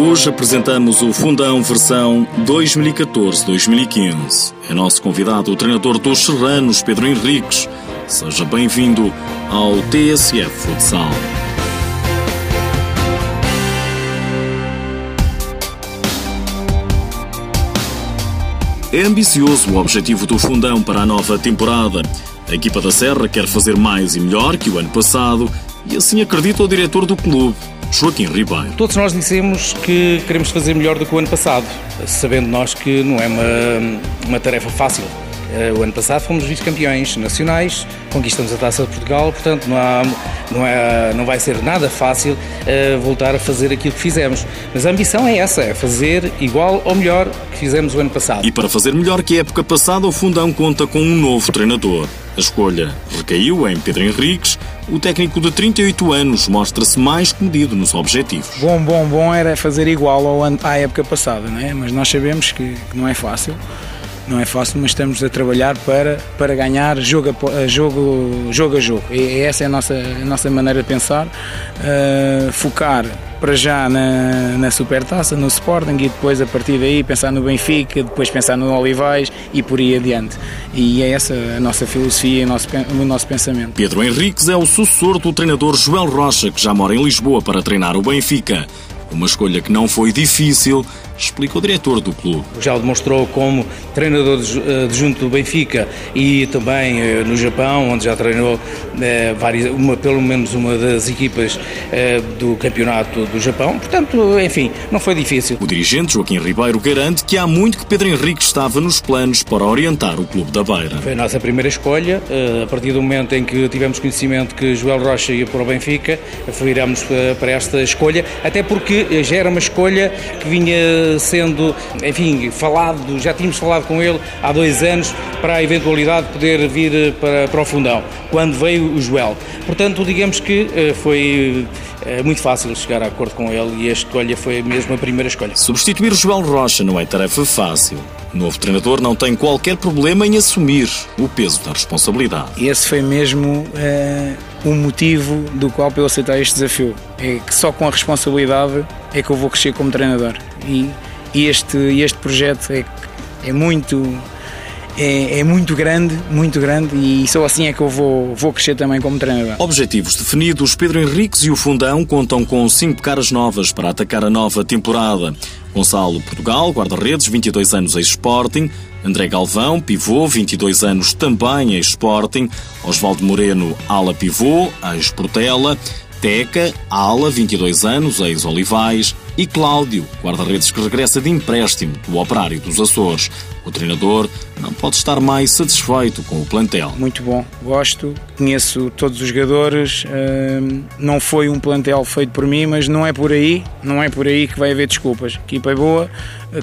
Hoje apresentamos o Fundão versão 2014-2015. É nosso convidado o treinador dos Serranos, Pedro Henriques. Seja bem-vindo ao TSF Futsal. É ambicioso o objetivo do Fundão para a nova temporada. A equipa da Serra quer fazer mais e melhor que o ano passado e assim acredita o diretor do clube, Joaquim Ribeiro. Todos nós dissemos que queremos fazer melhor do que o ano passado, sabendo nós que não é uma, uma tarefa fácil. Eh, o ano passado fomos vice-campeões nacionais, conquistamos a Taça de Portugal, portanto não, há, não, é, não vai ser nada fácil uh, voltar a fazer aquilo que fizemos. Mas a ambição é essa, é fazer igual ou melhor que fizemos o ano passado. E para fazer melhor que a época passada, o Fundão conta com um novo treinador. A escolha recaiu em Pedro Henriques, o técnico de 38 anos mostra-se mais comedido nos objetivos. Bom, bom, bom era fazer igual ao à época passada, não é? mas nós sabemos que, que não é fácil não é fácil, mas estamos a trabalhar para, para ganhar jogo a jogo, jogo, a jogo. E essa é a nossa, a nossa maneira de pensar. Uh, focar para já na, na Supertaça, no Sporting e depois a partir daí pensar no Benfica, depois pensar no Olivais e por aí adiante. E é essa a nossa filosofia o nosso, o nosso pensamento. Pedro Henriques é o sucessor do treinador Joel Rocha, que já mora em Lisboa para treinar o Benfica. Uma escolha que não foi difícil, explica o diretor do clube. Já o demonstrou como treinador adjunto do Benfica e também eh, no Japão, onde já treinou eh, várias, uma, pelo menos uma das equipas eh, do campeonato do Japão. Portanto, enfim, não foi difícil. O dirigente Joaquim Ribeiro garante que há muito que Pedro Henrique estava nos planos para orientar o clube da Beira. Foi a nossa primeira escolha. A partir do momento em que tivemos conhecimento que Joel Rocha ia para o Benfica, viramos para esta escolha, até porque já era uma escolha que vinha sendo, enfim, falado, já tínhamos falado com ele há dois anos para a eventualidade de poder vir para, para o fundão, quando veio o Joel. Portanto, digamos que eh, foi é muito fácil chegar a acordo com ele e a escolha foi mesmo a primeira escolha. Substituir João Rocha não é tarefa fácil. O novo treinador não tem qualquer problema em assumir o peso da responsabilidade. Esse foi mesmo uh, o motivo do qual eu aceitar este desafio. É que só com a responsabilidade é que eu vou crescer como treinador. E, e este, este projeto é, é muito é, é, muito grande, muito grande e só assim é que eu vou, vou crescer também como treinador. Objetivos definidos, Pedro Henriques e o Fundão contam com cinco caras novas para atacar a nova temporada. Gonçalo Portugal, guarda-redes, 22 anos em Sporting. André Galvão, pivô, 22 anos também em Sporting. Osvaldo Moreno, ala pivô, ex-Portela. Teca, ala, 22 anos, ex-Olivais, e Cláudio, guarda-redes que regressa de empréstimo do Operário dos Açores. O treinador não pode estar mais satisfeito com o plantel. Muito bom, gosto, conheço todos os jogadores, hum, não foi um plantel feito por mim, mas não é por aí, não é por aí que vai haver desculpas. A equipa é boa,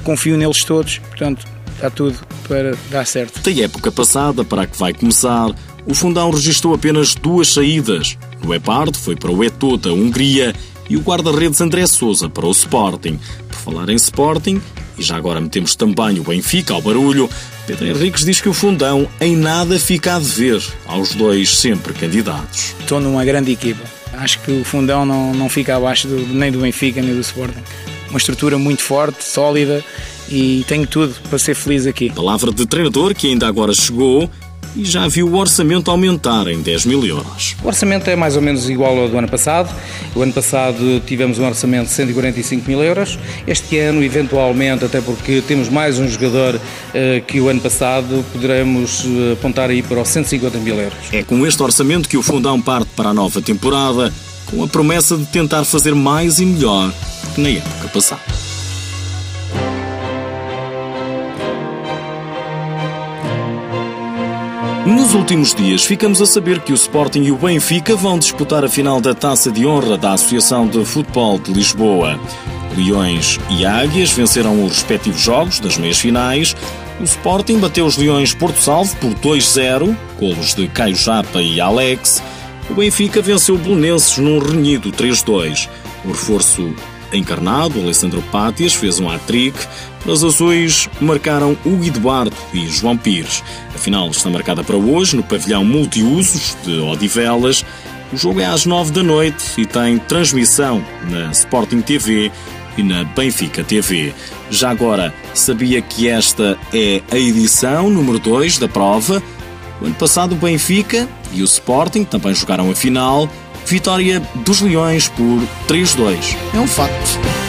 confio neles todos, portanto está tudo para dar certo. Da época passada para a que vai começar, o Fundão registrou apenas duas saídas. O Epardo foi para o Eto da Hungria e o guarda-redes André Souza para o Sporting. Por falar em Sporting, e já agora metemos também o Benfica ao barulho, Pedro Henriques diz que o Fundão em nada fica a dever aos dois sempre candidatos. Estou numa grande equipa. Acho que o Fundão não, não fica abaixo do, nem do Benfica nem do Sporting. Uma estrutura muito forte, sólida e tenho tudo para ser feliz aqui. Palavra de treinador que ainda agora chegou e já viu o orçamento aumentar em 10 mil euros. O orçamento é mais ou menos igual ao do ano passado. O ano passado tivemos um orçamento de 145 mil euros. Este ano, eventualmente, até porque temos mais um jogador uh, que o ano passado, poderemos uh, apontar aí para os 150 mil euros. É com este orçamento que o Fundão parte para a nova temporada, com a promessa de tentar fazer mais e melhor que na época passada. Nos últimos dias, ficamos a saber que o Sporting e o Benfica vão disputar a final da Taça de Honra da Associação de Futebol de Lisboa. Leões e Águias venceram os respectivos jogos das meias finais. O Sporting bateu os Leões Porto Salvo por 2-0, golos de Caio Japa e Alex. O Benfica venceu o Belenenses num renhido 3-2. O reforço encarnado, Alessandro Pátias, fez um hat-trick. Os azuis marcaram Hugo Eduardo e João Pires. A final está marcada para hoje no pavilhão multiusos de Odivelas O jogo é às 9 da noite e tem transmissão na Sporting TV e na Benfica TV. Já agora, sabia que esta é a edição número 2 da prova? O ano passado o Benfica e o Sporting também jogaram a final. Vitória dos Leões por 3-2. É um facto.